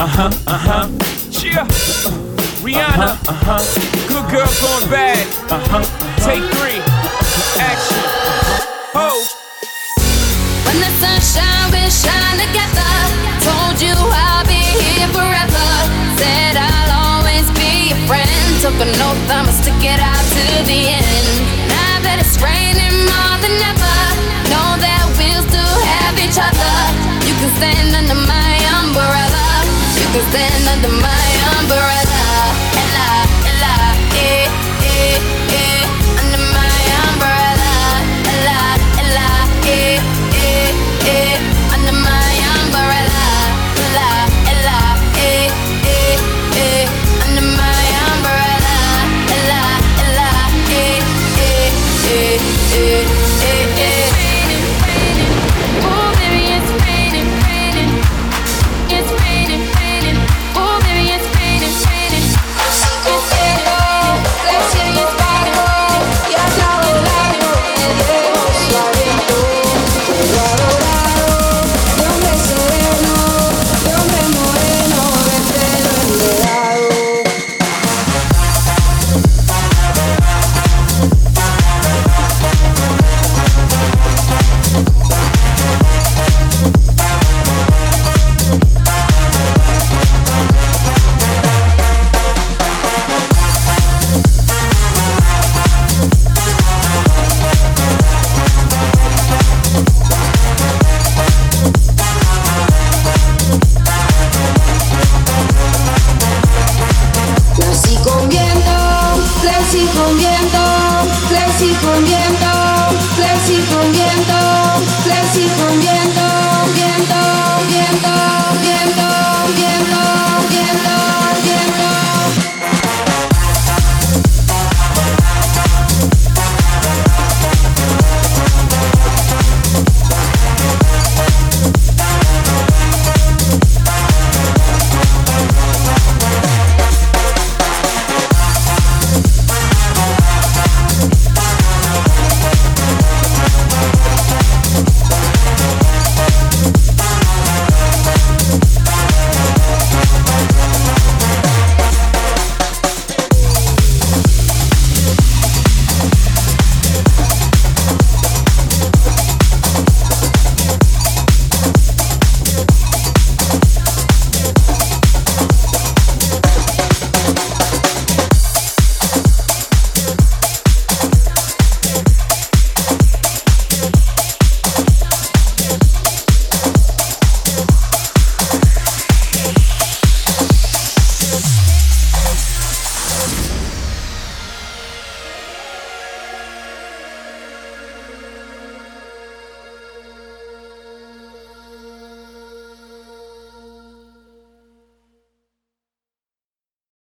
Uh huh, uh huh. Yeah. Rihanna. Uh huh. Good girl going bad. Uh huh. Take three. Action. Oh. When the sunshine will shine together. Told you I'll be here forever. Said I'll always be your friend. Took an oath, I'ma stick it out to the end. Now that it's raining more than ever, know that we'll still have each other. You can stand umbrella. Ella, con viento, flexi con viento, flexi con viento, flexi con viento, viento.